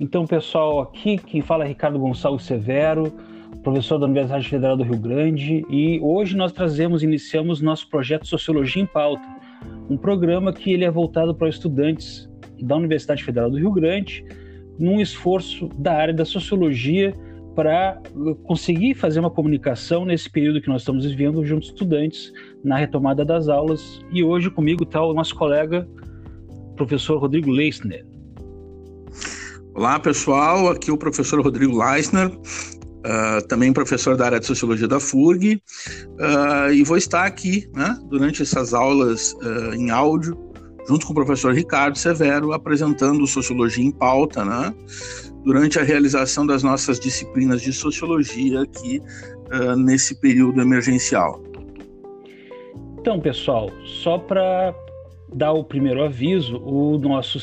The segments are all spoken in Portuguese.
Então, pessoal, aqui quem fala é Ricardo Gonçalves Severo, professor da Universidade Federal do Rio Grande, e hoje nós trazemos, iniciamos nosso projeto Sociologia em Pauta, um programa que ele é voltado para estudantes da Universidade Federal do Rio Grande, num esforço da área da sociologia para conseguir fazer uma comunicação nesse período que nós estamos vivendo junto estudantes na retomada das aulas. E hoje comigo está o nosso colega, professor Rodrigo Leisner. Olá, pessoal. Aqui é o professor Rodrigo Leisner, uh, também professor da área de Sociologia da FURG, uh, e vou estar aqui né, durante essas aulas uh, em áudio junto com o professor Ricardo Severo, apresentando Sociologia em Pauta, né, durante a realização das nossas disciplinas de Sociologia aqui nesse período emergencial. Então, pessoal, só para dar o primeiro aviso, o nosso,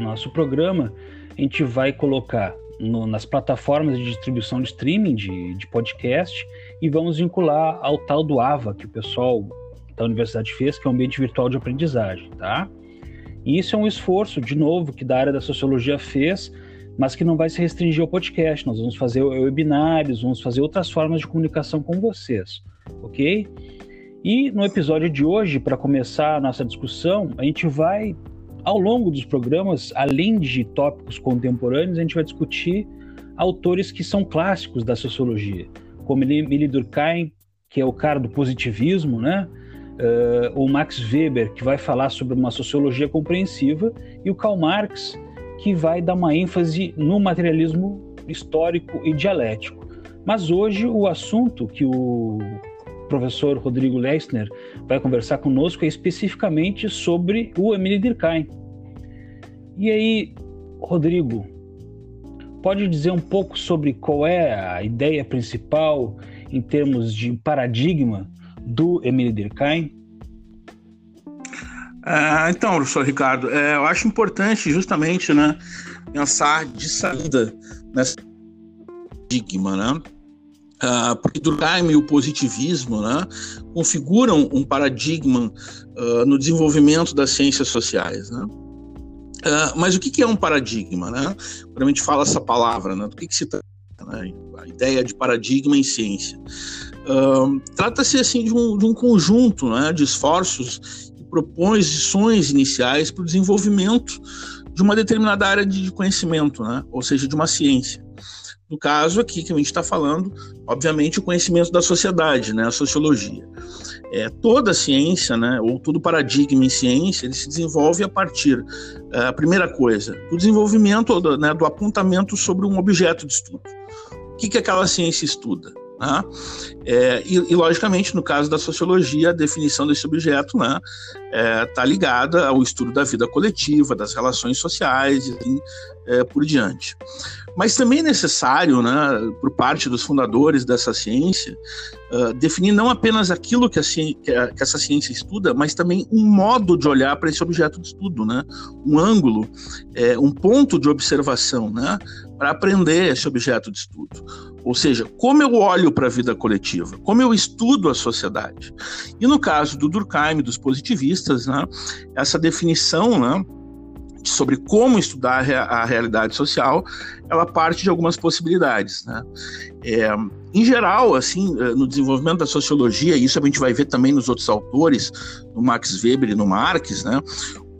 nosso programa a gente vai colocar no, nas plataformas de distribuição de streaming de, de podcast e vamos vincular ao tal do AVA que o pessoal da universidade fez, que é um ambiente virtual de aprendizagem, tá? E isso é um esforço, de novo, que da área da sociologia fez, mas que não vai se restringir ao podcast. Nós vamos fazer webinários, vamos fazer outras formas de comunicação com vocês, ok? E no episódio de hoje, para começar a nossa discussão, a gente vai, ao longo dos programas, além de tópicos contemporâneos, a gente vai discutir autores que são clássicos da sociologia, como Emile Durkheim, que é o cara do positivismo, né? uh, o Max Weber, que vai falar sobre uma sociologia compreensiva, e o Karl Marx, que vai dar uma ênfase no materialismo histórico e dialético. Mas hoje o assunto que o professor Rodrigo Leissner vai conversar conosco especificamente sobre o Emile Durkheim. E aí, Rodrigo, pode dizer um pouco sobre qual é a ideia principal em termos de paradigma do Emile Durkheim? É, então, professor Ricardo, é, eu acho importante justamente né, pensar de saída nessa paradigma, né? Uh, porque Durkheim e o positivismo né, configuram um paradigma uh, no desenvolvimento das ciências sociais. Né? Uh, mas o que, que, é um paradigma? Né? Quando a gente fala essa palavra, né, do que, que se trata? Né? A ideia de paradigma em ciência. Trata-se assim de um, de um conjunto né, de esforços que propõe lições iniciais para o desenvolvimento de uma determinada área de conhecimento, né, ou seja, de uma ciência. No caso aqui que a gente está falando, obviamente, o conhecimento da sociedade, né, a sociologia. É, toda ciência, né, ou todo paradigma em ciência, ele se desenvolve a partir, é, a primeira coisa, do desenvolvimento, do, né, do apontamento sobre um objeto de estudo. O que, que aquela ciência estuda? Né? É, e, e, logicamente, no caso da sociologia, a definição desse objeto está né, é, tá ligada ao estudo da vida coletiva, das relações sociais e assim, é, por diante. Mas também é necessário, né, por parte dos fundadores dessa ciência, uh, definir não apenas aquilo que, a que, a, que, essa ciência estuda, mas também um modo de olhar para esse objeto de estudo, né? um ângulo, é, um ponto de observação né? para aprender esse objeto de estudo. Ou seja, como eu olho para a vida coletiva, como eu estudo a sociedade. E no caso do Durkheim, dos positivistas, né, essa definição né, sobre como estudar a realidade social, ela parte de algumas possibilidades, né? É, em geral, assim, eh, no desenvolvimento da sociologia, e isso a gente vai ver também nos outros autores, no Max Weber e no Marx, né?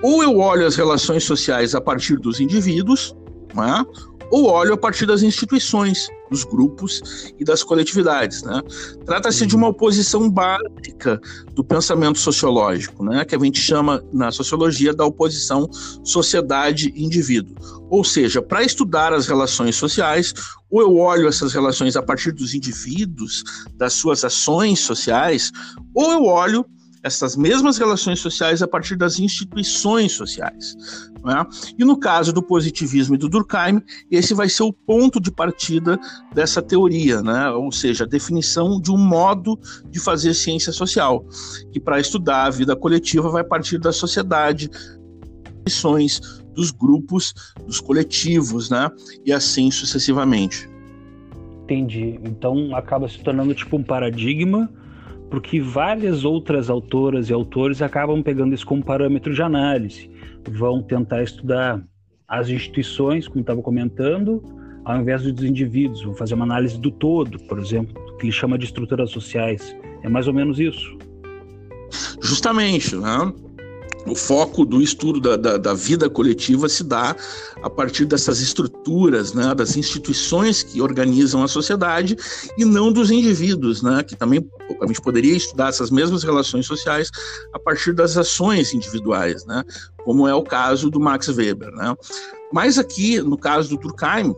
Ou eu olho as relações sociais a partir dos indivíduos, né? ou olho a partir das instituições, dos grupos e das coletividades. Né? Trata-se de uma oposição básica do pensamento sociológico, né? que a gente chama na sociologia da oposição sociedade-indivíduo. Ou seja, para estudar as relações sociais, ou eu olho essas relações a partir dos indivíduos, das suas ações sociais, ou eu olho essas mesmas relações sociais a partir das instituições sociais. Né? E no caso do positivismo e do Durkheim, esse vai ser o ponto de partida dessa teoria, né? ou seja, a definição de um modo de fazer ciência social, que para estudar a vida coletiva vai partir da sociedade, instituições, dos grupos, dos coletivos, né? e assim sucessivamente. Entendi. Então acaba se tornando tipo um paradigma porque várias outras autoras e autores acabam pegando isso como parâmetro de análise, vão tentar estudar as instituições, como estava comentando, ao invés dos indivíduos. Vou fazer uma análise do todo, por exemplo, que ele chama de estruturas sociais. É mais ou menos isso. Justamente, né? O foco do estudo da, da, da, vida coletiva se dá a partir dessas estruturas, né, das instituições que organizam a sociedade e não dos indivíduos, né, que também a gente poderia estudar essas mesmas relações sociais a partir das ações individuais, né, como é o caso do Max Weber. Né. Mas aqui, no caso do Durkheim,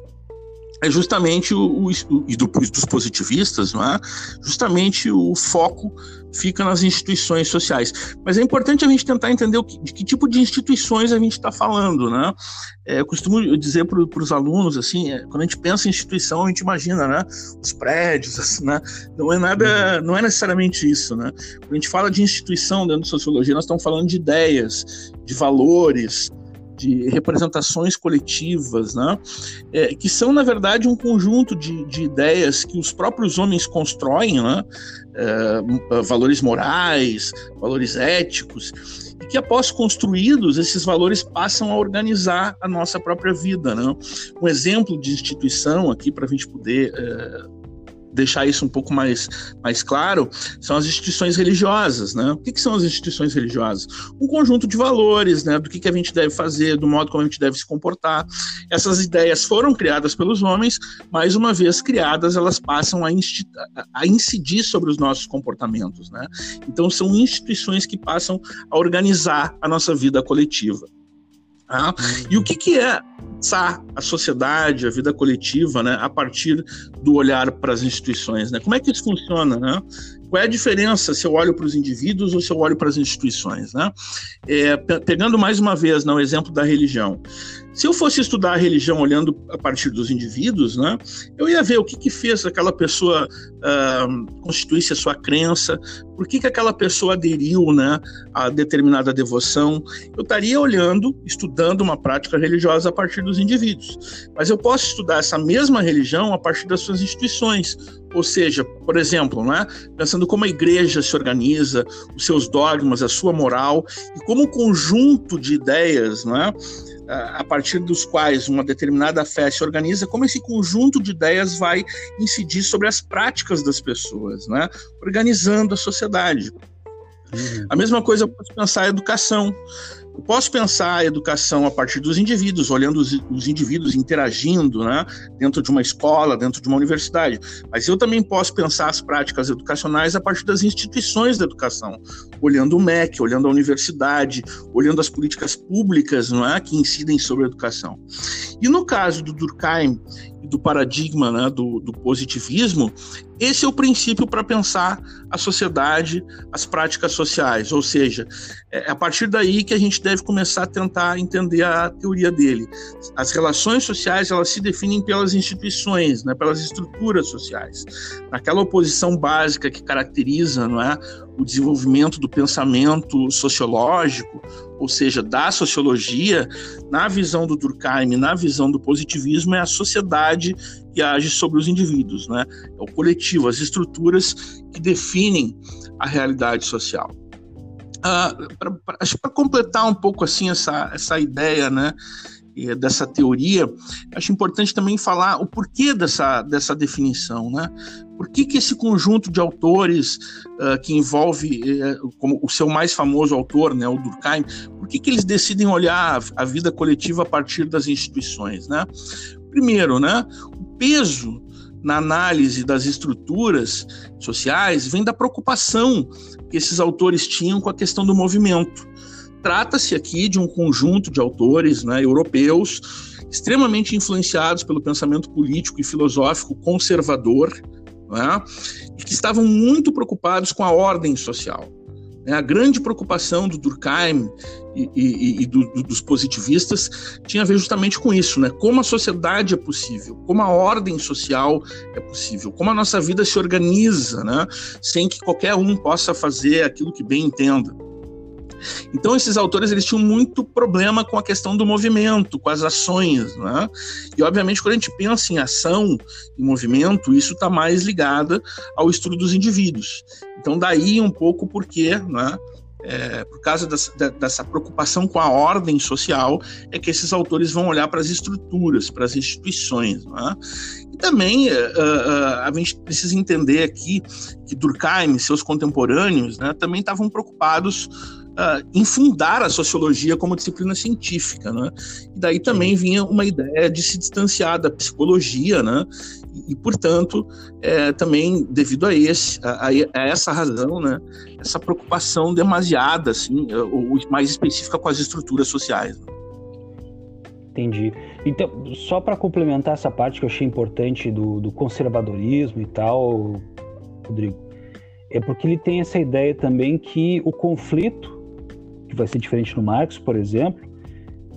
é justamente o, o, e do, dos positivistas, não é? Justamente o foco fica nas instituições sociais. Mas é importante a gente tentar entender que, de que tipo de instituições a gente está falando, né? É, eu costumo dizer para os alunos assim, é, quando a gente pensa em instituição, a gente imagina, né? Os prédios, assim, né? Não é nada, uhum. não é necessariamente isso, né? Quando a gente fala de instituição dentro de sociologia, nós estamos falando de ideias, de valores, de representações coletivas, né? É, que são, na verdade, um conjunto de, de ideias que os próprios homens constroem, né? É, valores morais, valores éticos, e que após construídos, esses valores passam a organizar a nossa própria vida. Né? Um exemplo de instituição aqui para a gente poder é, deixar isso um pouco mais, mais claro, são as instituições religiosas, né? O que, que, são as instituições religiosas? Um conjunto de valores, né? Do que, que a gente deve fazer, do modo como a gente deve se comportar. Essas ideias foram criadas pelos homens, mas uma vez criadas, elas passam a, a incidir sobre os nossos comportamentos, né? Então são instituições que passam a organizar a nossa vida coletiva. Tá? E o que, que é a sociedade, a vida coletiva, né, a partir do olhar para as instituições? Né? Como é que isso funciona? Né? Qual é a diferença se eu olho para os indivíduos ou se eu olho para as instituições? Né? É, pegando mais uma vez no né, exemplo da religião. Se eu fosse estudar a religião olhando a partir dos indivíduos, né, eu ia ver o que, que fez aquela pessoa uh, constituir-se a sua crença, por que, que aquela pessoa aderiu né, a determinada devoção. Eu estaria olhando, estudando uma prática religiosa a partir dos indivíduos. Mas eu posso estudar essa mesma religião a partir das suas instituições. Ou seja, por exemplo, né, pensando como a igreja se organiza, os seus dogmas, a sua moral, e como um conjunto de ideias, né, a partir dos quais uma determinada fé se organiza, como esse conjunto de ideias vai incidir sobre as práticas das pessoas, né? organizando a sociedade. Uhum. A mesma coisa posso pensar a educação. Eu posso pensar a educação a partir dos indivíduos, olhando os, os, indivíduos interagindo né, dentro de uma escola, dentro de uma universidade. Mas eu também posso pensar as práticas educacionais a partir das instituições da educação, olhando o MEC, olhando a universidade, olhando as políticas públicas não é, que incidem sobre a educação. E no caso do Durkheim do paradigma né, do, do positivismo, esse é o princípio para pensar a sociedade, as práticas sociais, ou seja, é a partir daí que a gente deve começar a tentar entender a teoria dele. As relações sociais elas se definem pelas instituições, né, pelas estruturas sociais, naquela oposição básica que caracteriza, não é, o desenvolvimento do pensamento sociológico, ou seja, da sociologia, na visão do Durkheim, na visão do positivismo, é a sociedade que age sobre os indivíduos, né? É o coletivo, as estruturas que definem a realidade social. Uh, para completar um pouco assim essa, essa ideia, né? Dessa teoria, acho importante também falar o porquê dessa, dessa definição, né? Por que, que esse conjunto de autores uh, que envolve uh, como o seu mais famoso autor, né, o Durkheim, por que, que eles decidem olhar a, vida coletiva a partir das instituições, né? Primeiro, né, o peso na análise das estruturas sociais vem da preocupação que esses autores tinham com a questão do movimento. Trata-se aqui de um conjunto de autores né, europeus extremamente influenciados pelo pensamento político e filosófico conservador, né, e que estavam muito preocupados com a ordem social. Né. A grande preocupação do Durkheim e, e, e do, do, dos positivistas tinha a ver justamente com isso, né? Como a sociedade é possível, como a ordem social é possível, como a nossa vida se organiza, né? Sem que qualquer um possa fazer aquilo que bem entenda. Então esses autores eles tinham muito problema com a questão do movimento, com as ações, né? E obviamente quando a gente pensa em ação, em movimento, isso está mais ligado ao estudo dos indivíduos. Então daí um pouco porque, né? é, por causa dessa, preocupação com a ordem social, é que esses autores vão olhar para as estruturas, para as instituições. É? E também uh, uh, a gente precisa entender aqui que Durkheim e seus contemporâneos né, também estavam preocupados uh, em fundar a sociologia como disciplina científica. Né? E daí também vinha uma ideia de se distanciar da psicologia, né? e, portanto, é, também devido a, esse, a, a, essa razão, né, essa preocupação demasiada, assim, ou mais específica com as estruturas sociais. Né? Entendi. Então, só para complementar essa parte que eu achei importante do, do conservadorismo e tal, Rodrigo, é porque ele tem essa ideia também que o conflito, que vai ser diferente no Marx, por exemplo,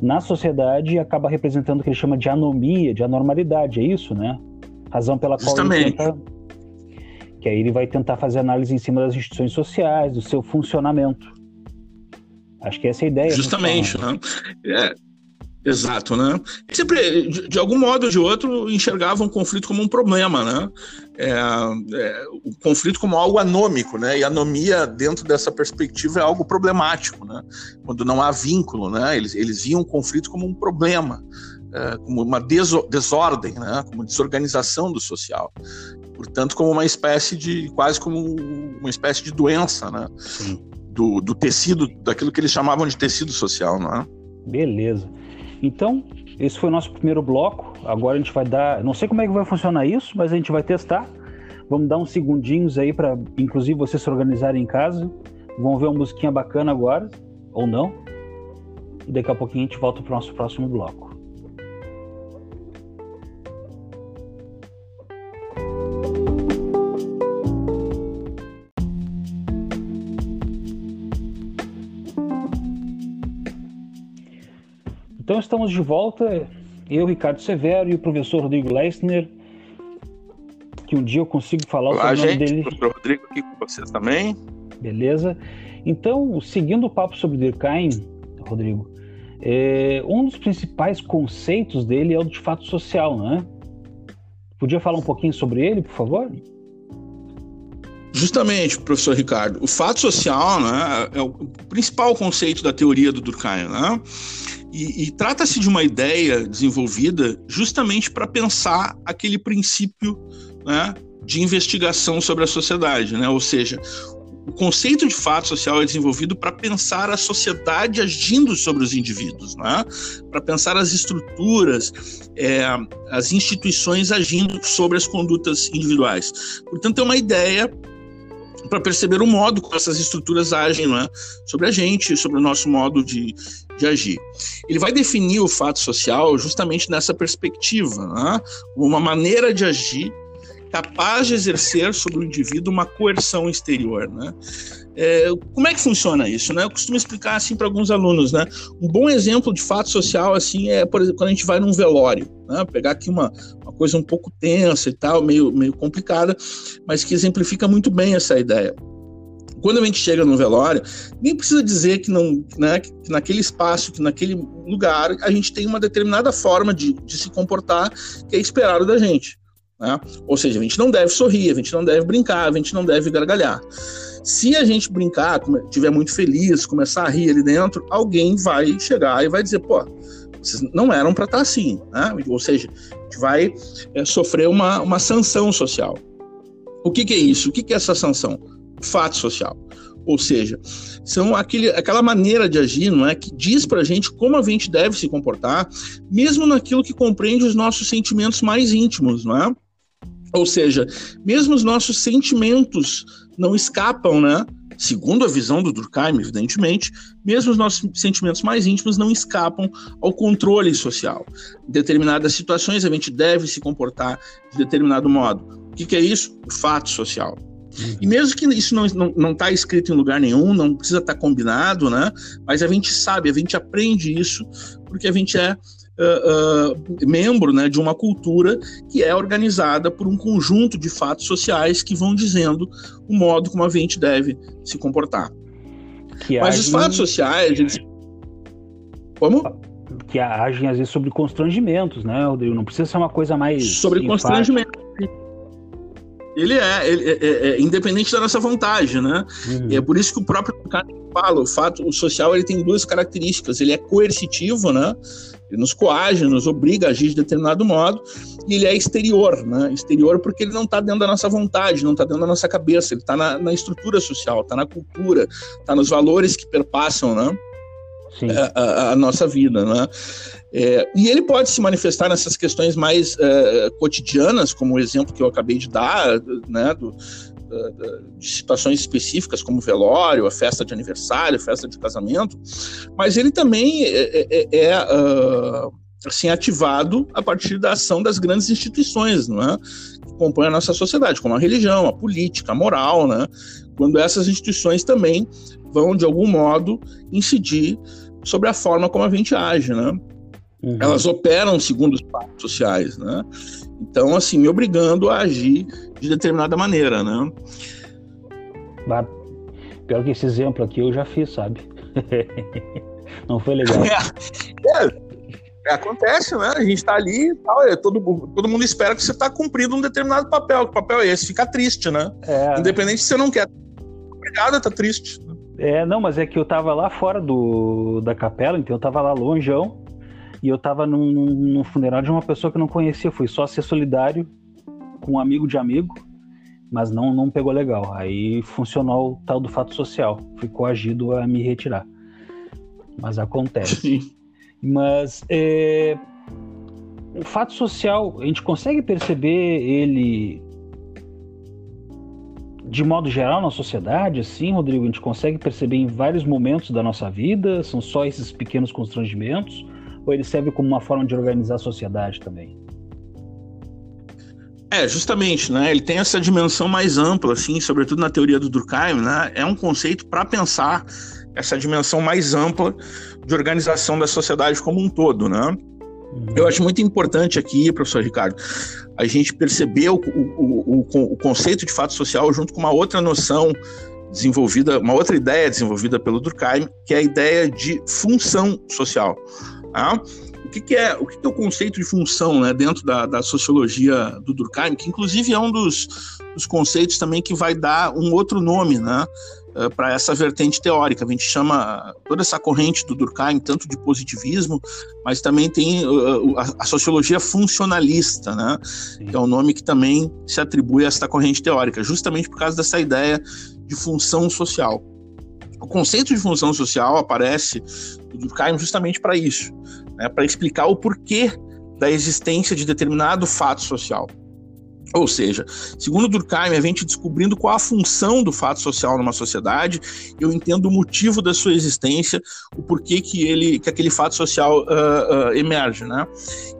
na sociedade acaba representando o que ele chama de anomia, de anormalidade, é isso, né? Razão pela qual ele tenta. Que aí ele vai tentar fazer análise em cima das instituições sociais, do seu funcionamento. Acho que essa é a ideia. Justamente, né? É, exato, né? Sempre, de, de, algum modo ou de outro, enxergavam o conflito como um problema, né? É, é, o conflito como algo anômico, né? E anomia, dentro dessa perspectiva, é algo problemático, né? Quando não há vínculo, né? Eles, eles viam o conflito como um problema é, como uma desordem, né, como desorganização do social. Portanto, como uma espécie de, quase como uma espécie de doença, né, do, do, tecido, daquilo que eles chamavam de tecido social, não é? Beleza. Então, esse foi o nosso primeiro bloco. Agora a gente vai dar, não sei como é que vai funcionar isso, mas a gente vai testar. Vamos dar uns segundinhos aí para, inclusive, vocês se organizarem em casa. Vão ver uma musiquinha bacana agora, ou não. E daqui a pouquinho a gente volta para o nosso próximo bloco. Então estamos de volta, eu, Ricardo Severo e o professor Rodrigo Leissner, que um dia eu consigo falar Olá, o nome dele. Professor Rodrigo aqui com vocês também. Beleza. Então, seguindo o papo sobre Durkheim, Rodrigo, é, um dos principais conceitos dele é o de fato social, não é? Podia falar um pouquinho sobre ele, por favor? Justamente, professor Ricardo, o fato social né, é o principal conceito da teoria do Durkheim. Né? E, e trata-se de uma ideia desenvolvida justamente para pensar aquele princípio né, de investigação sobre a sociedade, né? ou seja, o conceito de fato social é desenvolvido para pensar a sociedade agindo sobre os indivíduos, né? para pensar as estruturas, é, as instituições agindo sobre as condutas individuais. Portanto, é uma ideia para perceber o modo como essas estruturas agem é? sobre a gente, sobre o nosso modo de, de agir. Ele vai definir o fato social justamente nessa perspectiva, né? uma maneira de agir capaz de exercer sobre o indivíduo uma coerção exterior, né? É, como é que funciona isso, né? Eu costumo explicar assim para alguns alunos, né? Um bom exemplo de fato social assim é, por exemplo, quando a gente vai num velório, né? Pegar aqui uma, uma coisa um pouco tensa e tal, meio meio complicada, mas que exemplifica muito bem essa ideia quando a gente chega no velório, nem precisa dizer que, não, né, que naquele espaço, que naquele lugar, a gente tem uma determinada forma de, de se comportar que é esperado da gente. Né? Ou seja, a gente não deve sorrir, a gente não deve brincar, a gente não deve gargalhar. Se a gente brincar, estiver muito feliz, começar a rir ali dentro, alguém vai chegar e vai dizer, pô, vocês não eram para estar tá assim, né? Ou seja, a gente vai é, sofrer uma, uma sanção social. O que, que é isso? O que, que é essa sanção? Fato social. Ou seja, são aquele, aquela maneira de agir, não é, que diz para a gente como a gente deve se comportar, mesmo naquilo que compreende os nossos sentimentos mais íntimos, não é? Ou seja, mesmo os nossos sentimentos não escapam, né? Segundo a visão do Durkheim, evidentemente, mesmo os nossos sentimentos mais íntimos não escapam ao controle social. Em determinadas situações, a gente deve se comportar de determinado modo. O que, que é isso? O fato social. E mesmo que isso não está não, não tá escrito em lugar nenhum, não precisa estar tá combinado, né? Mas a gente sabe, a gente aprende isso porque a gente é uh, uh, membro né, de uma cultura que é organizada por um conjunto de fatos sociais que vão dizendo o modo como a gente deve se comportar. Que Mas agem... os fatos sociais, eles... como? Que agem às vezes sobre constrangimentos, né, Rodrigo? Não precisa ser uma coisa mais. Sobre constrangimento Ele é, ele é, é, é, independente da nossa vontade, né? Uhum. É por isso que o próprio cara fala, o fato, o social ele tem duas características. Ele é coercitivo, né? Ele nos coage, nos obriga a agir de determinado modo, e ele é exterior, né? Exterior porque ele não está dentro da nossa vontade, não está dentro da nossa cabeça, ele está na, na, estrutura social, está na cultura, está nos valores que perpassam, né? A, a, a, nossa vida, né? É, e ele pode se manifestar nessas questões mais é, cotidianas, como o exemplo que eu acabei de dar, né, do, de situações específicas como velório, a festa de aniversário, a festa de casamento, mas ele também é, é, é, é uh, assim ativado a partir da ação das grandes instituições, não é? que compõem a nossa sociedade, como a religião, a política, a moral, né? quando essas instituições também vão de algum modo incidir sobre a forma como a gente age, né? Uhum. Elas operam segundo os pactos sociais, né? Então, assim, me obrigando a agir de determinada maneira, né? Bah, pior que esse exemplo aqui eu já fiz, sabe? Não foi legal. É, é, é, acontece, né? A gente está ali e tal, é, todo, todo mundo espera que você está cumprindo um determinado papel. Que papel é esse? Fica triste, né? É. Independente se você não quer. Obrigado, tá triste. É, não, mas é que eu tava lá fora do, da capela, então eu tava lá longeão, e eu tava num, num funeral de uma pessoa que eu não conhecia, fui só ser solidário com um amigo de amigo, mas não, não pegou legal. Aí funcionou o tal do fato social, fui coagido a me retirar. Mas acontece. Sim. Mas é, o fato social, a gente consegue perceber ele de modo geral na sociedade, assim, Rodrigo, a gente consegue perceber em vários momentos da nossa vida? São só esses pequenos constrangimentos? Ou ele serve como uma forma de organizar a sociedade também? É, justamente, né? Ele tem essa dimensão mais ampla, assim, sobretudo na teoria do Durkheim, né? É um conceito para pensar essa dimensão mais ampla de organização da sociedade como um todo, né? Uhum. Eu acho muito importante aqui, professor Ricardo, a gente perceber o, o, o, o conceito de fato social junto com uma outra noção desenvolvida, uma outra ideia desenvolvida pelo Durkheim, que é a ideia de função social. Tá? O que, que, é o que, que, é o conceito de função né, dentro da, da sociologia do Durkheim, que inclusive é um dos, dos conceitos também que vai dar um outro nome né, eh, para essa vertente teórica. A gente chama toda essa corrente do Durkheim tanto de positivismo, mas também tem uh, a, sociologia funcionalista, né, que é um nome que também se atribui a esta corrente teórica, justamente por causa dessa ideia de função social. O conceito de função social aparece Durkheim justamente para isso, né, para explicar o porquê da existência de determinado fato social. Ou seja, segundo Durkheim, a gente descobrindo qual a função do fato social numa sociedade, eu entendo o motivo da sua existência, o porquê que ele, que aquele fato social uh, uh, emerge, né?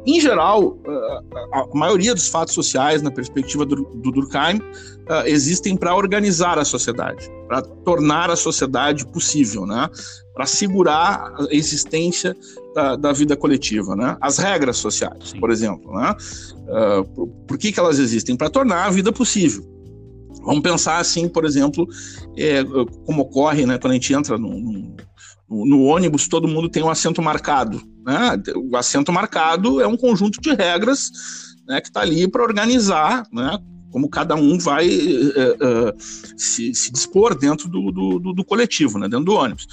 Em geral, uh, a maioria dos fatos sociais, na perspectiva do, do Durkheim, existem para organizar a sociedade, para tornar a sociedade possível, né? Para assegurar a existência da, da, vida coletiva, né? As regras sociais, Sim. por exemplo, né? Uh, por, por, que, que elas existem? Para tornar a vida possível. Vamos pensar assim, por exemplo, é, como ocorre né, quando a gente entra no, ônibus, todo mundo tem um assento marcado. Né? O assento marcado é um conjunto de regras né, que está ali para organizar né, como cada um vai uh, uh, se, se, dispor dentro do, do, do, coletivo, né, dentro do ônibus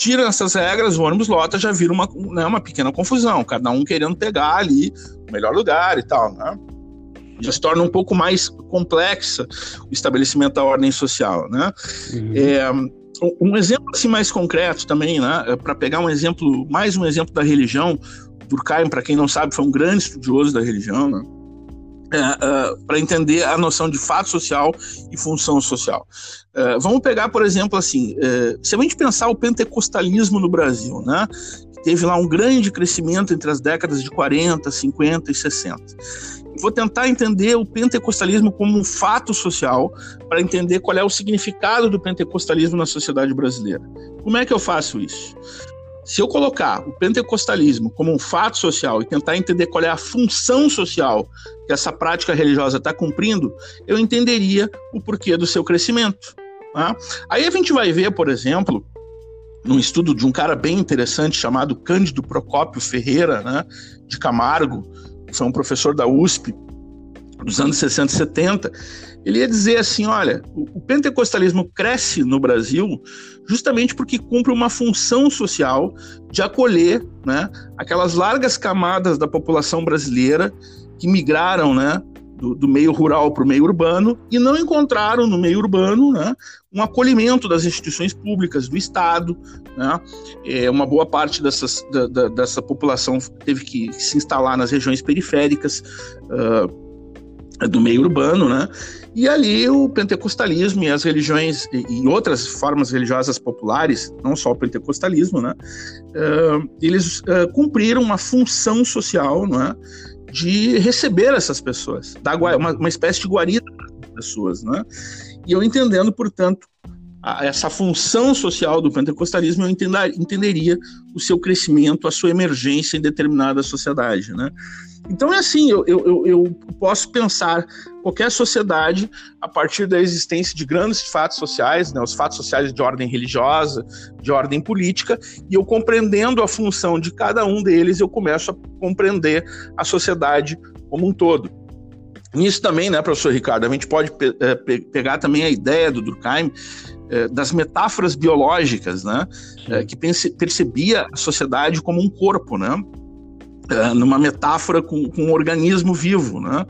tira essas regras, o ônibus lota, já vira uma, né, uma pequena confusão, cada um querendo pegar ali o melhor lugar e tal, né? Já se torna um pouco mais complexa o estabelecimento da ordem social, né? Uhum. É, um exemplo assim mais concreto também, né? É Para pegar um exemplo, mais um exemplo da religião, Durkheim, para quem não sabe, foi um grande estudioso da religião, né? É, uh, para entender a noção de fato social e função social. Uh, vamos pegar, por exemplo, assim, uh, se a gente pensar o pentecostalismo no Brasil, né, teve lá um grande crescimento entre as décadas de 40, 50 e 60. Vou tentar entender o pentecostalismo como um fato social para entender qual é o significado do pentecostalismo na sociedade brasileira. Como é que eu faço isso? Se eu colocar o pentecostalismo como um fato social e tentar entender qual é a função social que essa prática religiosa está cumprindo, eu entenderia o porquê do seu crescimento. Tá? Aí a gente vai ver, por exemplo, num estudo de um cara bem interessante chamado Cândido Procópio Ferreira, né, de Camargo, que foi um professor da USP dos anos 60 e 70, ele ia dizer assim: olha, o pentecostalismo cresce no Brasil justamente porque cumpre uma função social de acolher né, aquelas largas camadas da população brasileira que migraram né, do, do meio rural para o meio urbano e não encontraram no meio urbano né, um acolhimento das instituições públicas, do Estado. Né? É, uma boa parte dessas, da, da, dessa população teve que se instalar nas regiões periféricas. Uh, do meio urbano, né? E ali o pentecostalismo e as religiões e outras formas religiosas populares, não só o pentecostalismo, né? Uh, eles uh, cumpriram uma função social, né? de receber essas pessoas, dar uma, uma espécie de guarida para as pessoas, né? E eu entendendo, portanto, essa função social do pentecostalismo, eu entender, entenderia o seu crescimento, a sua emergência em determinada sociedade, né? Então é assim, eu, eu, eu posso pensar qualquer sociedade a partir da existência de grandes fatos sociais, né, os fatos sociais de ordem religiosa, de ordem política, e eu compreendendo a função de cada um deles, eu começo a compreender a sociedade como um todo. Nisso também, né, professor Ricardo, a gente pode pe é, pe pegar também a ideia do Durkheim das metáforas biológicas, né, é, que percebia a sociedade como um corpo, né, é, numa metáfora com, com, um organismo vivo, né?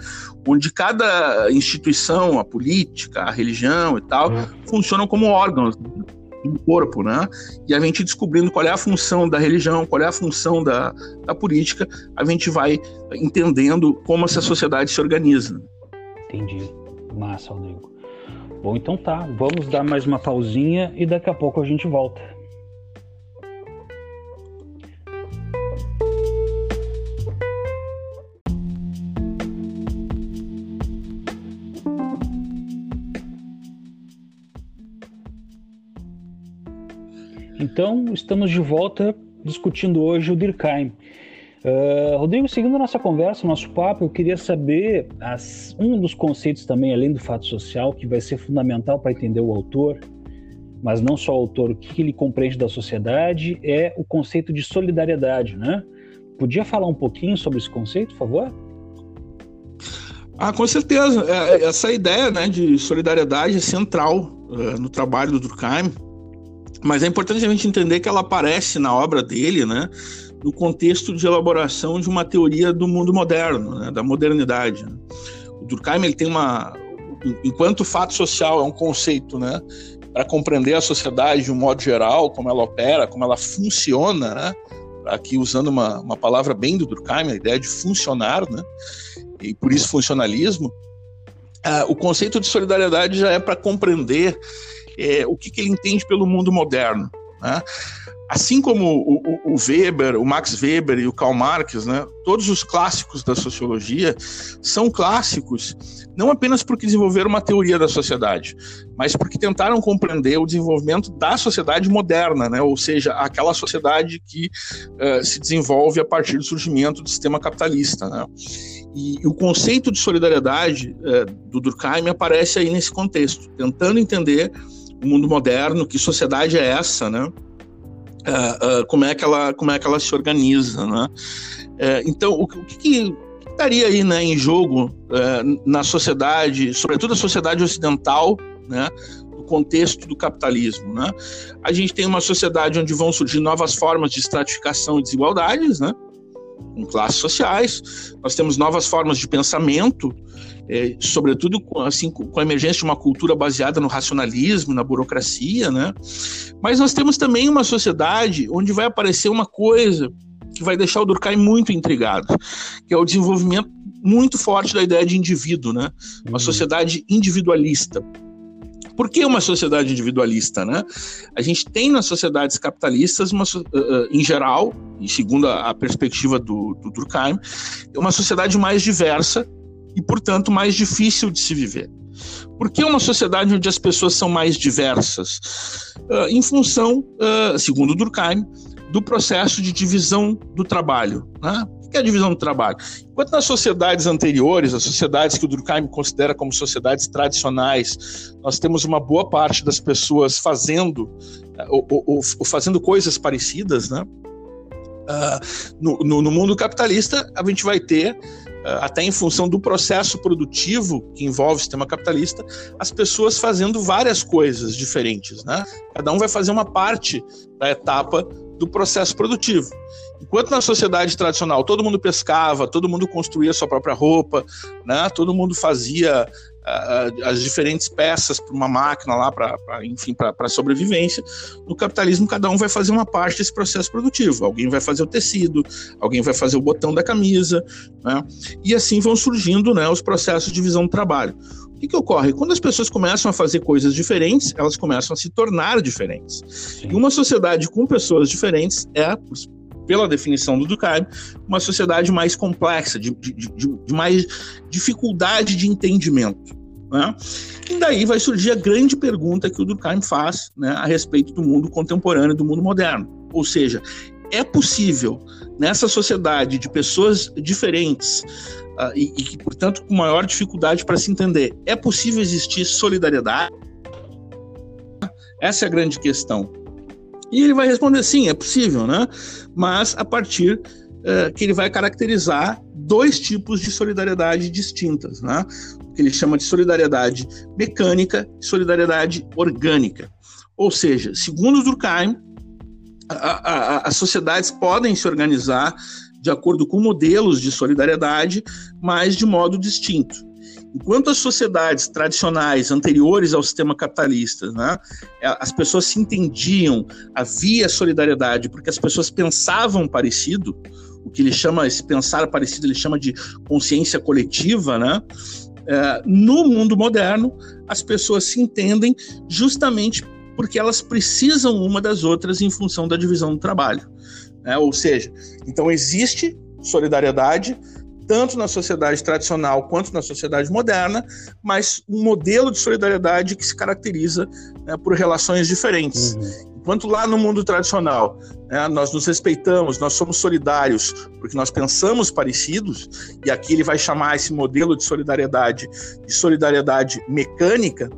onde cada instituição, a política, a religião e tal, uhum. funcionam como órgãos do corpo, né? E a gente descobrindo qual é a função da religião, qual é a função da, da política, a gente vai entendendo como essa sociedade se organiza. Entendi. Massa, Rodrigo. Bom, então tá. Vamos dar mais uma pausinha e daqui a pouco a gente volta. Então, estamos de volta discutindo hoje o Durkheim. Uh, Rodrigo, seguindo nossa conversa, nosso papo, eu queria saber as, um dos conceitos também, além do fato social, que vai ser fundamental para entender o autor, mas não só o autor, o que, que ele compreende da sociedade, é o conceito de solidariedade, né? Podia falar um pouquinho sobre esse conceito, por favor? Ah, com certeza. É, é essa ideia né, de solidariedade é central uh, no trabalho do Durkheim mas é importante a gente entender que ela aparece na obra dele, né, no contexto de elaboração de uma teoria do mundo moderno, né, da modernidade. Né. O Durkheim ele tem uma, enquanto fato social é um conceito, né, para compreender a sociedade de um modo geral, como ela opera, como ela funciona, né, aqui usando uma, uma palavra bem do Durkheim, a ideia de funcionar, né, e por isso funcionalismo, uh, o conceito de solidariedade já é para compreender é, o que, que, ele entende pelo mundo moderno. Né? Assim como o, o, Weber, o Max Weber e o Karl Marx, né, todos os clássicos da sociologia são clássicos não apenas porque desenvolveram uma teoria da sociedade, mas porque tentaram compreender o desenvolvimento da sociedade moderna, né, ou seja, aquela sociedade que uh, se desenvolve a partir do surgimento do sistema capitalista. Né? E, e o conceito de solidariedade uh, do Durkheim aparece aí nesse contexto, tentando entender o mundo moderno, que sociedade é essa, né? Uh, como é que ela como é que ela se organiza, né? Uh, então o, o que, que, estaria aí, né, em jogo é, na sociedade, sobretudo a sociedade ocidental, né? No contexto do capitalismo, né? A gente tem uma sociedade onde vão surgir novas formas de estratificação e desigualdades, né? Com classes sociais, nós temos novas formas de pensamento é, sobretudo assim, com a emergência de uma cultura baseada no racionalismo, na burocracia, né? Mas nós temos também uma sociedade onde vai aparecer uma coisa que vai deixar o Durkheim muito intrigado, que é o desenvolvimento muito forte da ideia de indivíduo, né? Uma uhum. sociedade individualista. Por que uma sociedade individualista, né? A gente tem nas sociedades capitalistas, uma, uh, em geral, e segundo a, perspectiva do, do Durkheim, uma sociedade mais diversa, e, portanto, mais difícil de se viver. Por que uma sociedade onde as pessoas são mais diversas? Uh, em função, uh, segundo Durkheim, do processo de divisão do trabalho. Né? Que é a divisão do trabalho? Enquanto nas sociedades anteriores, as sociedades que o Durkheim considera como sociedades tradicionais, nós temos uma boa parte das pessoas fazendo, ou, ou, ou fazendo coisas parecidas, né? Uh, no, no, no, mundo capitalista, a gente vai ter, uh, até em função do processo produtivo que envolve o sistema capitalista, as pessoas fazendo várias coisas diferentes. Né? Cada um vai fazer uma parte da etapa do processo produtivo. Enquanto na sociedade tradicional todo mundo pescava, todo mundo construía sua própria roupa, né? todo mundo fazia uh, as diferentes peças para uma máquina lá, para enfim, para sobrevivência, no capitalismo cada um vai fazer uma parte desse processo produtivo. Alguém vai fazer o tecido, alguém vai fazer o botão da camisa, né? e assim vão surgindo né, os processos de divisão do trabalho. O que, que, ocorre? Quando as pessoas começam a fazer coisas diferentes, elas começam a se tornar diferentes. E uma sociedade com pessoas diferentes é, pela definição do Durkheim, uma sociedade mais complexa, de, de, de, de mais dificuldade de entendimento. Né? E daí vai surgir a grande pergunta que o Durkheim faz né, a respeito do mundo contemporâneo, do mundo moderno. Ou seja, é possível nessa sociedade de pessoas diferentes uh, e, e, portanto, com maior dificuldade para se entender, é possível existir solidariedade? Essa é a grande questão. E ele vai responder sim, é possível, né? Mas a partir uh, que ele vai caracterizar dois tipos de solidariedade distintas, né? O que ele chama de solidariedade mecânica e solidariedade orgânica. Ou seja, segundo Durkheim, as sociedades podem se organizar de acordo com modelos de solidariedade, mas de modo distinto. Enquanto as sociedades tradicionais anteriores ao sistema capitalista, né, as pessoas se entendiam, havia solidariedade, porque as pessoas pensavam parecido, o que ele chama, esse pensar parecido, ele chama de consciência coletiva, né? É, no mundo moderno, as pessoas se entendem justamente porque elas precisam uma das outras em função da divisão do trabalho. Né? Ou seja, então existe solidariedade, tanto na sociedade tradicional quanto na sociedade moderna, mas um modelo de solidariedade que se caracteriza né, por relações diferentes. Uhum. Enquanto lá no mundo tradicional né, nós nos respeitamos, nós somos solidários porque nós pensamos parecidos, e aqui ele vai chamar esse modelo de solidariedade de solidariedade mecânica,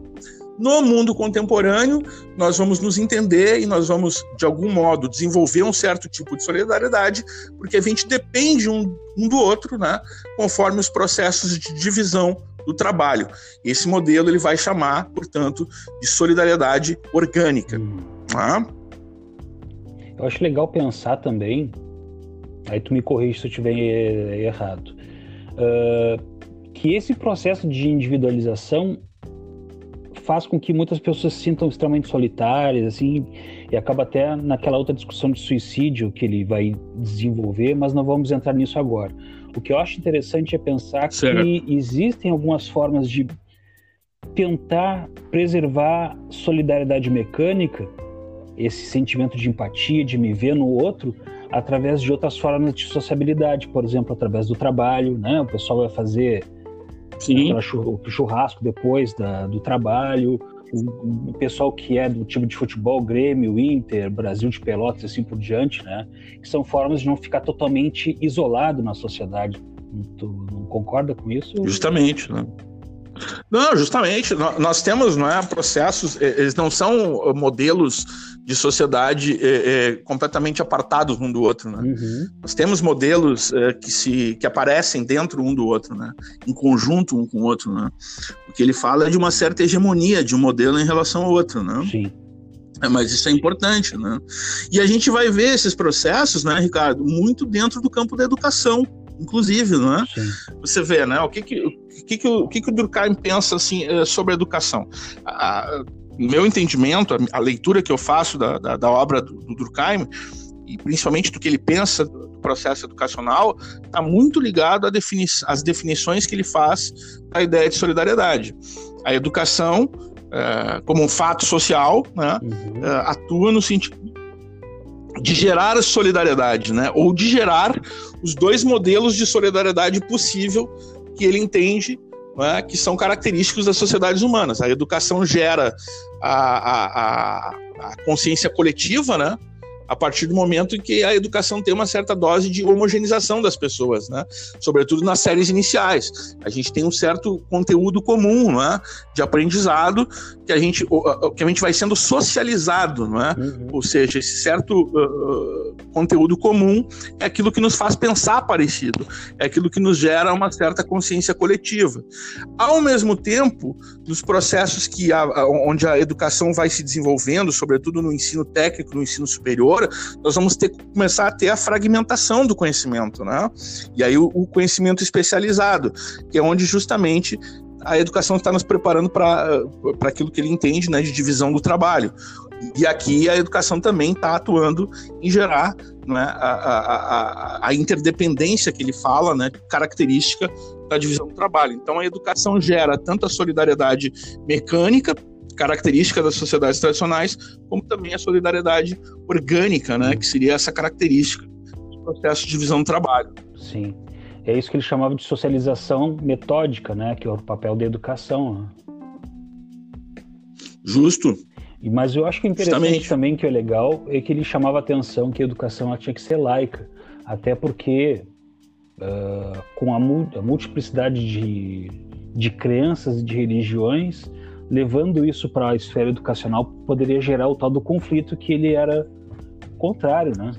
no mundo contemporâneo, nós vamos nos entender e nós vamos, de algum modo, desenvolver um certo tipo de solidariedade, porque a gente depende um, um do outro, né, conforme os processos de divisão do trabalho. Esse modelo ele vai chamar, portanto, de solidariedade orgânica. Tá? Eu acho legal pensar também, aí tu me corrige se eu estiver errado, uh, que esse processo de individualização faz com que muitas pessoas se sintam extremamente solitárias, assim, e acaba até naquela outra discussão de suicídio que ele vai desenvolver, mas não vamos entrar nisso agora. O que eu acho interessante é pensar que existem algumas formas de tentar preservar solidariedade mecânica, esse sentimento de empatia, de me ver no outro, através de outras formas de sociabilidade, por exemplo, através do trabalho, né? O pessoal vai fazer Sim. o churrasco depois da, do trabalho, o, o, pessoal que é do time de futebol, Grêmio, Inter, Brasil de Pelotas e assim por diante, né? Que são formas de não ficar totalmente isolado na sociedade. Tu não concorda com isso? Justamente, né? Não, justamente. Nós temos não é, processos, eles não são modelos de sociedade é, é, completamente apartados um do outro. Né? Uhum. Nós temos modelos é, que, se, que aparecem dentro um do outro, né? em conjunto um com o outro. Né? O que ele fala é de uma certa hegemonia de um modelo em relação ao outro. Né? Sim. É, mas isso é importante, né? E a gente vai ver esses processos, né, Ricardo, muito dentro do campo da educação, inclusive, né? Sim. Você vê, né? O que que, o que, que, o, que, que o Durkheim pensa assim eh, sobre a educação? A, meu entendimento, a, a, leitura que eu faço da, da, da obra do, do, Durkheim e principalmente do que ele pensa do processo educacional, está muito ligado defini às definições que ele faz da ideia de solidariedade. A educação, é, como um fato social, né, uhum. é, atua no sentido de gerar solidariedade, né? Ou de gerar os dois modelos de solidariedade possível que ele entende é? que são característicos das sociedades humanas. A educação gera a, a, a, a consciência coletiva, né? A partir do momento em que a educação tem uma certa dose de homogeneização das pessoas, né? Sobretudo nas séries iniciais. A gente tem um certo conteúdo comum, né? De aprendizado que a gente, que a gente vai sendo socializado, não é? Uhum. Ou seja, esse certo uh, conteúdo comum é aquilo que nos faz pensar parecido, é aquilo que nos gera uma certa consciência coletiva. Ao mesmo tempo, nos processos que a, onde a educação vai se desenvolvendo, sobretudo no ensino técnico, no ensino superior, nós vamos ter começar a ter a fragmentação do conhecimento, né? E aí o, o conhecimento especializado, que é onde justamente a educação está nos preparando para aquilo que ele entende né, de divisão do trabalho. E aqui a educação também está atuando em gerar né, a, a, a, interdependência que ele fala, né, característica da divisão do trabalho. Então a educação gera tanto a solidariedade mecânica, característica das sociedades tradicionais, como também a solidariedade orgânica, né, que seria essa característica do processo de divisão do trabalho. Sim. É isso que ele chamava de socialização metódica, né? Que é o papel da educação. Né? Justo. Mas eu acho que interessante Justamente. também, que é legal, é que ele chamava a atenção que a educação tinha que ser laica. Até porque, uh, com a, a, multiplicidade de, de crenças e de religiões, levando isso para a esfera educacional, poderia gerar o tal do conflito que ele era contrário, né?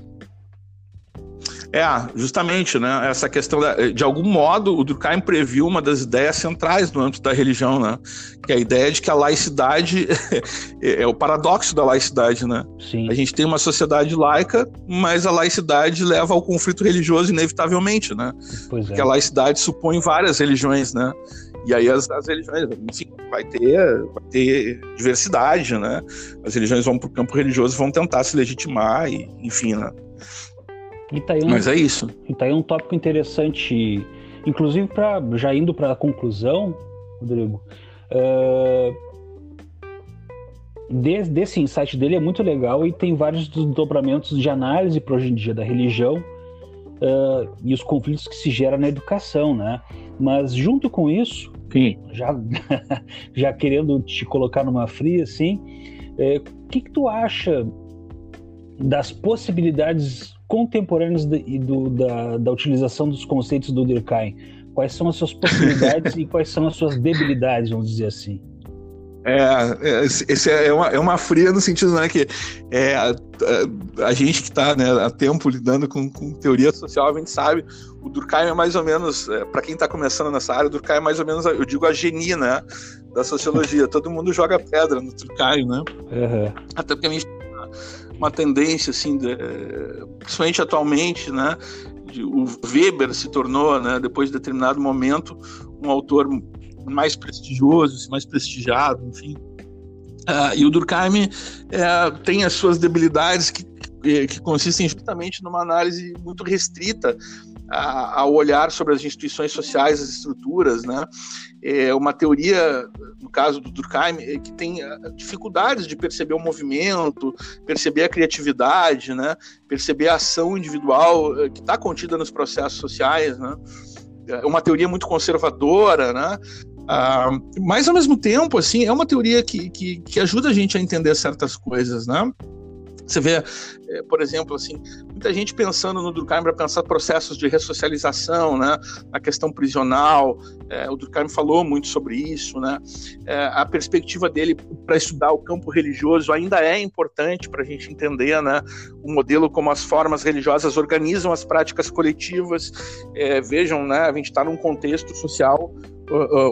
É, justamente, né? Essa questão da, de algum modo o Durkheim previu uma das ideias centrais no âmbito da religião, né? Que é a ideia de que a laicidade é, é o paradoxo da laicidade, né? Sim. A gente tem uma sociedade laica, mas a laicidade leva ao conflito religioso inevitavelmente, né? Pois é. Porque a laicidade supõe várias religiões, né? E aí as, as, religiões, enfim, vai ter, vai ter diversidade, né? As religiões vão para o campo religioso e vão tentar se legitimar, e, enfim, né? E tá um, Mas é isso. E tá aí um tópico interessante, inclusive para já indo para a conclusão, Rodrigo. Uh, desse, desse insight dele é muito legal e tem vários dobramentos de análise para hoje em dia da religião uh, e os conflitos que se geram na educação, né? Mas junto com isso, Sim. já já querendo te colocar numa fria, assim, o é, que, que tu acha das possibilidades contemporâneos de, do, da, da utilização dos conceitos do Durkheim? Quais são as suas possibilidades e quais são as suas debilidades, vamos dizer assim? É, é esse é uma, é uma fria no sentido né, que é, a, a, a gente que está né, há tempo lidando com, com, teoria social, a gente sabe, o Durkheim é mais ou menos, é, para quem está começando nessa área, o Durkheim é mais ou menos, eu digo, a genia né, da sociologia. Todo mundo joga pedra no Durkheim, né? Uhum. Até porque a gente uma tendência, assim, de, principalmente atualmente, né? De, o Weber se tornou, né, depois de determinado momento, um autor mais prestigioso, mais prestigiado, enfim. Uh, e o Durkheim uh, tem as suas debilidades que, que consistem justamente numa análise muito restrita ao olhar sobre as instituições sociais, as estruturas, né? É uma teoria, no caso do Durkheim, é que tem ah, dificuldades de perceber o movimento, perceber a criatividade, né? Perceber a ação individual eh, que está contida nos processos sociais, né? É uma teoria muito conservadora, né? Ah, mas ao mesmo tempo, assim, é uma teoria que, que, que ajuda a gente a entender certas coisas, né? Você vê, é, por exemplo, assim, muita gente pensando no Durkheim para pensar processos de ressocialização, né, a questão prisional. É, o Durkheim falou muito sobre isso, né. É, a perspectiva dele para estudar o campo religioso ainda é importante para a gente entender, né, o modelo como as formas religiosas organizam as práticas coletivas. É, vejam, né, a gente está num contexto social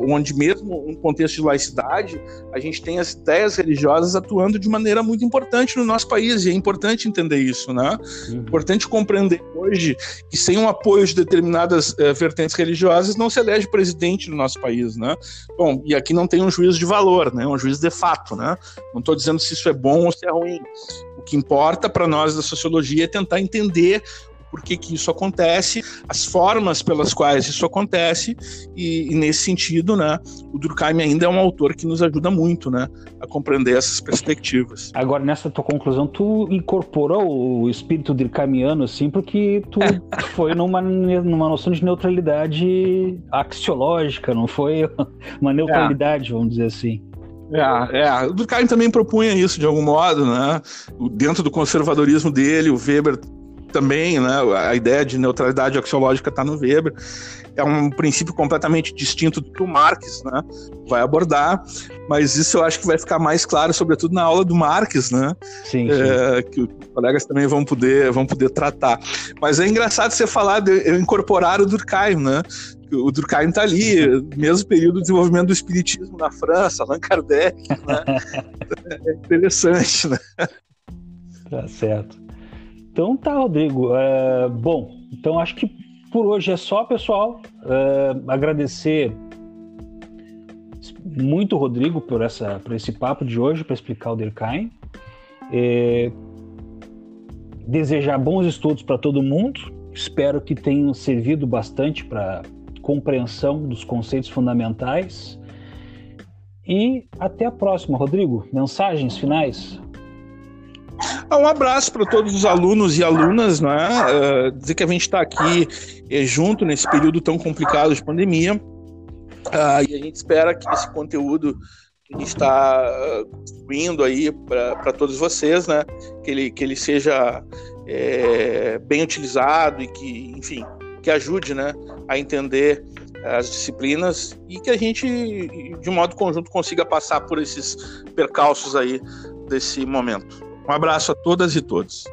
onde mesmo um contexto de laicidade, a gente tem as ideias religiosas atuando de maneira muito importante no nosso país, e é importante entender isso, né? Uhum. Importante compreender hoje que sem o apoio de determinadas uh, vertentes religiosas não se elege presidente no nosso país, né? Bom, e aqui não tem um juízo de valor, né? Um juízo de fato, né? Não estou dizendo se isso é bom ou se é ruim. O que importa para nós da sociologia é tentar entender por que, que isso acontece, as formas pelas quais isso acontece, e, e, nesse sentido, né, o Durkheim ainda é um autor que nos ajuda muito, né, a compreender essas perspectivas. Agora, nessa tua conclusão, tu incorporou o espírito durkheimiano, assim, porque tu é. foi numa, numa noção de neutralidade axiológica, não foi uma neutralidade, é. vamos dizer assim. É, é. O Durkheim também propunha isso de algum modo, né? Dentro do conservadorismo dele, o Weber também, né? A ideia de neutralidade axiológica está no Weber. É um princípio completamente distinto do que o Marx, né? Vai abordar, mas isso eu acho que vai ficar mais claro, sobretudo na aula do Marx, né? Sim. É, sim. que os colegas também vão poder, vão poder tratar. Mas é engraçado você falar de incorporar o Durkheim, né? o Durkheim está ali, mesmo período do desenvolvimento do espiritismo na França, Allan Kardec, né? é interessante, né? Tá certo. Então tá, Rodrigo. Uh, bom, então acho que por hoje é só, pessoal. Uh, agradecer muito, Rodrigo, por, essa, por esse papo de hoje, para explicar o Durkheim. É, desejar bons estudos para todo mundo. Espero que tenham servido bastante para compreensão dos conceitos fundamentais. E até a próxima, Rodrigo. Mensagens finais? Ah, um abraço para todos os alunos e alunas, né? Uh, dizer que a gente está aqui uh, junto nesse período tão complicado de pandemia. Uh, e a gente espera que esse conteúdo que a gente está construindo aí para todos vocês, né? Que ele, que ele seja é, bem utilizado e que, enfim, que ajude né, a entender as disciplinas e que a gente, de modo conjunto, consiga passar por esses percalços aí desse momento. Um abraço a todas e todos.